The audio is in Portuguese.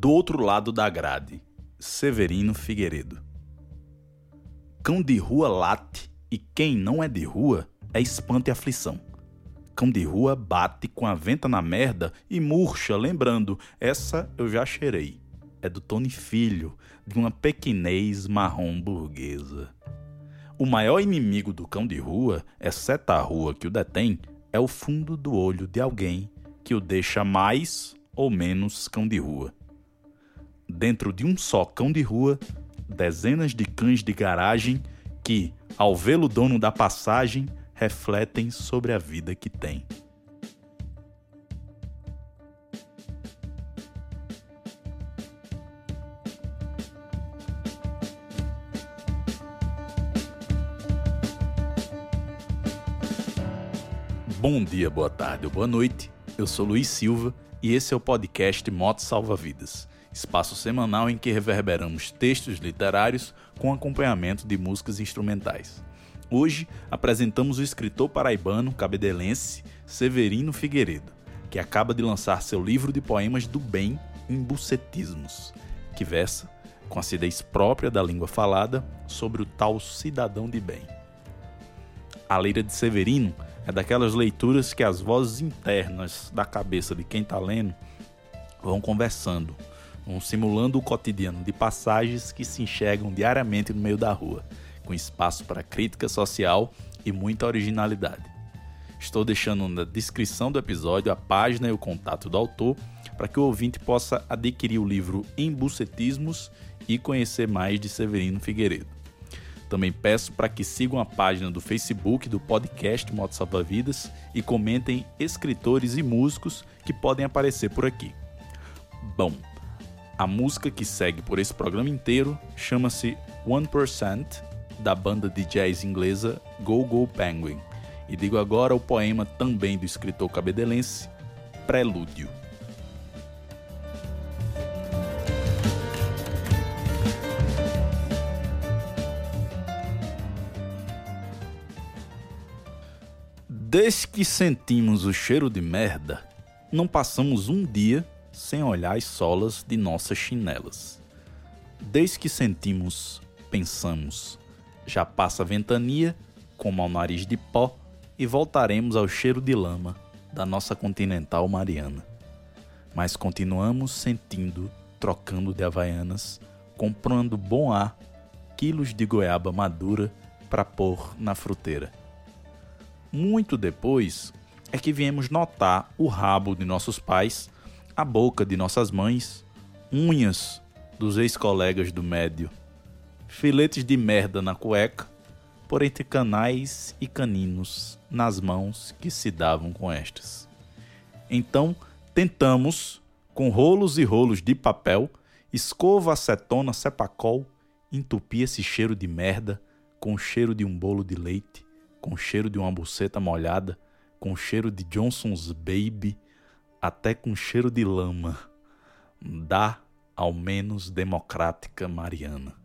Do outro lado da grade, Severino Figueiredo. Cão de rua late e quem não é de rua é espanto e aflição. Cão de rua bate com a venta na merda e murcha, lembrando, essa eu já cheirei. É do Tony Filho, de uma pequinez marrom burguesa. O maior inimigo do cão de rua, exceto a rua que o detém, é o fundo do olho de alguém que o deixa mais ou menos cão de rua. Dentro de um só cão de rua, dezenas de cães de garagem que, ao vê-lo dono da passagem, refletem sobre a vida que tem. Bom dia, boa tarde ou boa noite. Eu sou Luiz Silva e esse é o podcast Moto Salva Vidas, espaço semanal em que reverberamos textos literários com acompanhamento de músicas instrumentais. Hoje apresentamos o escritor paraibano cabedelense Severino Figueiredo, que acaba de lançar seu livro de poemas do bem em bucetismos, que versa, com acidez própria da língua falada, sobre o tal cidadão de bem. A leira de Severino é daquelas leituras que as vozes internas da cabeça de quem está lendo vão conversando, vão simulando o cotidiano de passagens que se enxergam diariamente no meio da rua, com espaço para crítica social e muita originalidade. Estou deixando na descrição do episódio a página e o contato do autor para que o ouvinte possa adquirir o livro Embucetismos e conhecer mais de Severino Figueiredo. Também peço para que sigam a página do Facebook do podcast Moto Salva Vidas e comentem escritores e músicos que podem aparecer por aqui. Bom, a música que segue por esse programa inteiro chama-se 1% da banda de jazz inglesa Go Go Penguin. E digo agora o poema também do escritor cabedelense Prelúdio. Desde que sentimos o cheiro de merda, não passamos um dia sem olhar as solas de nossas chinelas. Desde que sentimos, pensamos, já passa a ventania, como ao nariz de pó, e voltaremos ao cheiro de lama da nossa continental mariana. Mas continuamos sentindo, trocando de havaianas, comprando bom ar, quilos de goiaba madura para pôr na fruteira muito depois é que viemos notar o rabo de nossos pais, a boca de nossas mães, unhas dos ex-colegas do médio, filetes de merda na cueca, por entre canais e caninos nas mãos que se davam com estas. Então, tentamos, com rolos e rolos de papel, escova, acetona, sepacol, entupir esse cheiro de merda com o cheiro de um bolo de leite, com cheiro de uma buceta molhada, com cheiro de Johnson's Baby, até com cheiro de lama. Da, ao menos, democrática Mariana.